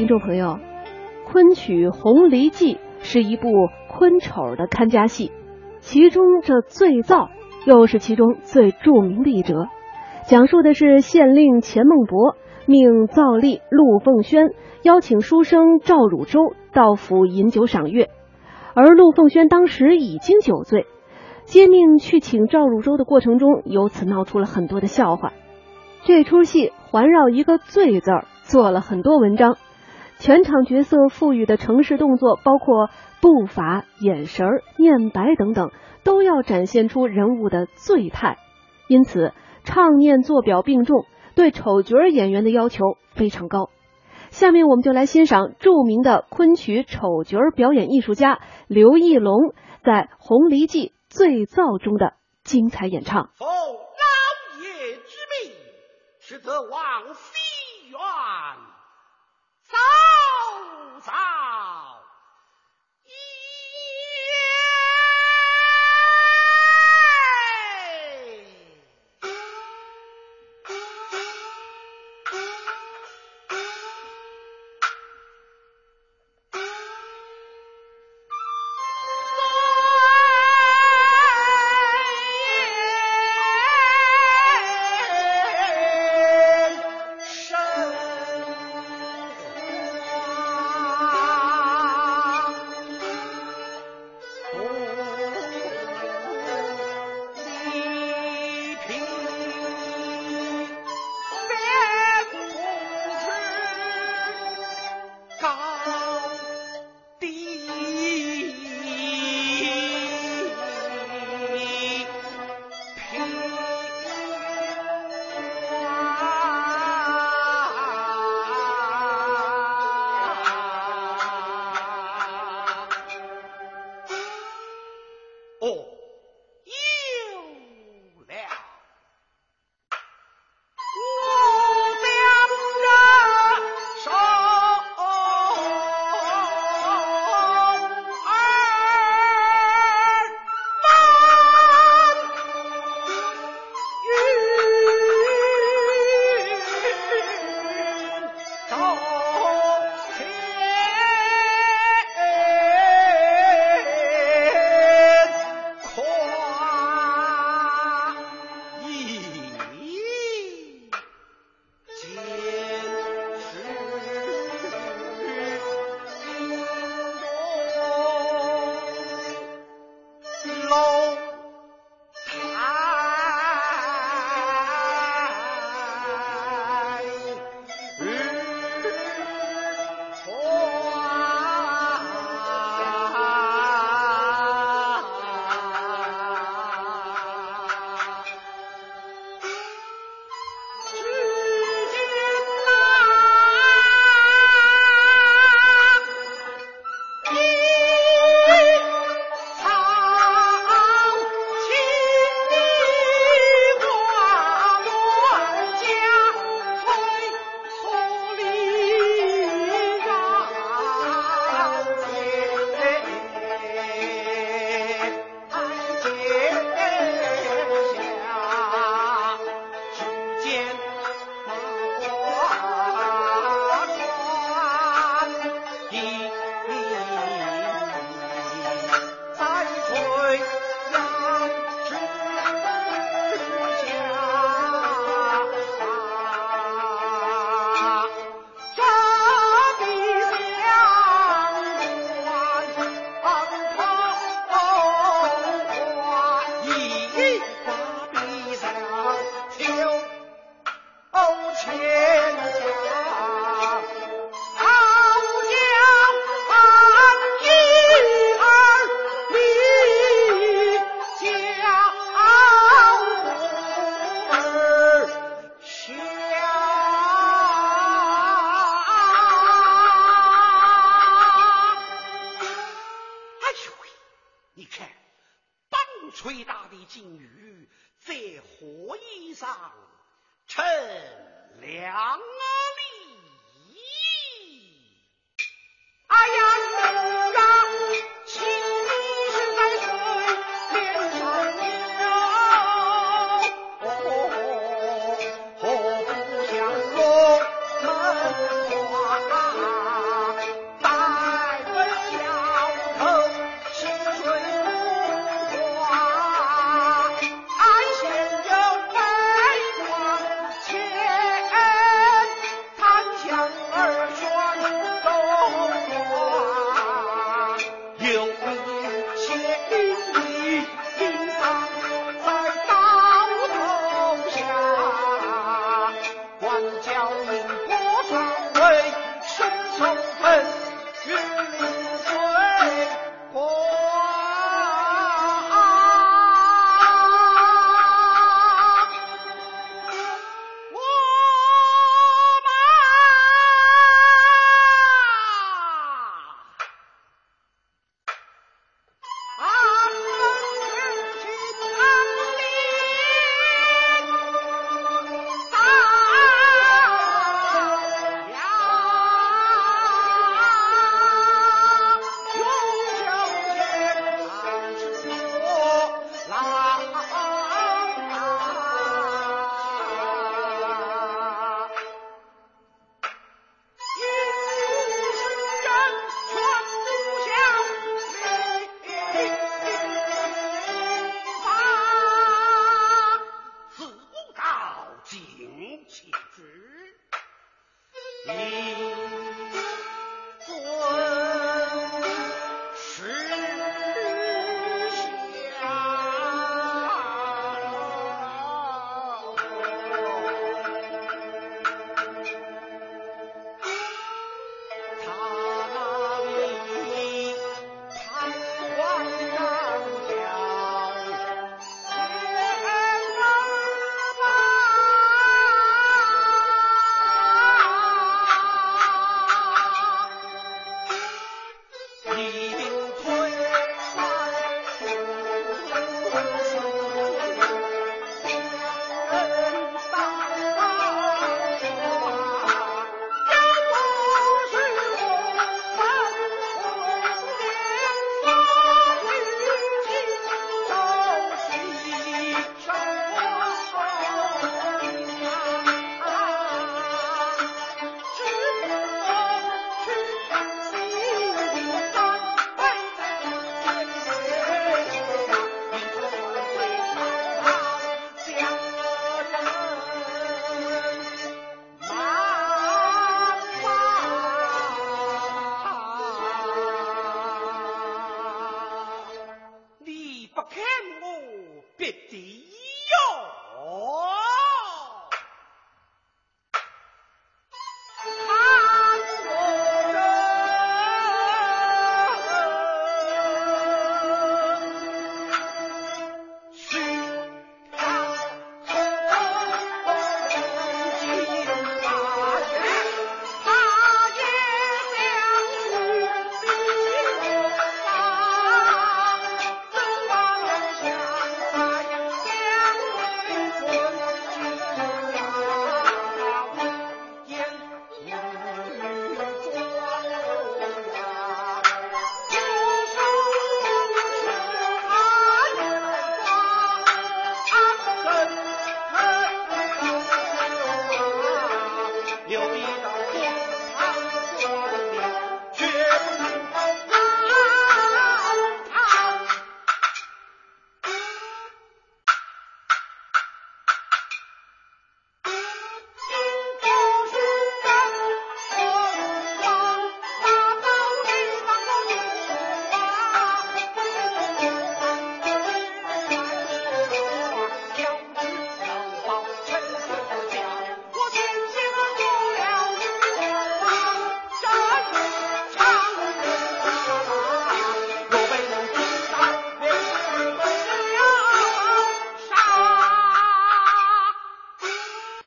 听众朋友，《昆曲红梨记》是一部昆丑的看家戏，其中这醉造又是其中最著名的一折，讲述的是县令钱孟博命造吏陆凤轩邀请书生赵汝州到府饮酒赏月，而陆凤轩当时已经酒醉，接命去请赵汝州的过程中，由此闹出了很多的笑话。这出戏环绕一个“醉”字儿做了很多文章。全场角色赋予的城市动作，包括步伐、眼神、念白等等，都要展现出人物的醉态。因此，唱念做表并重，对丑角演员的要求非常高。下面我们就来欣赏著名的昆曲丑角表演艺术家刘义隆在《红梨记·醉造》中的精彩演唱。奉老爷之命，实则王 all. Thank you.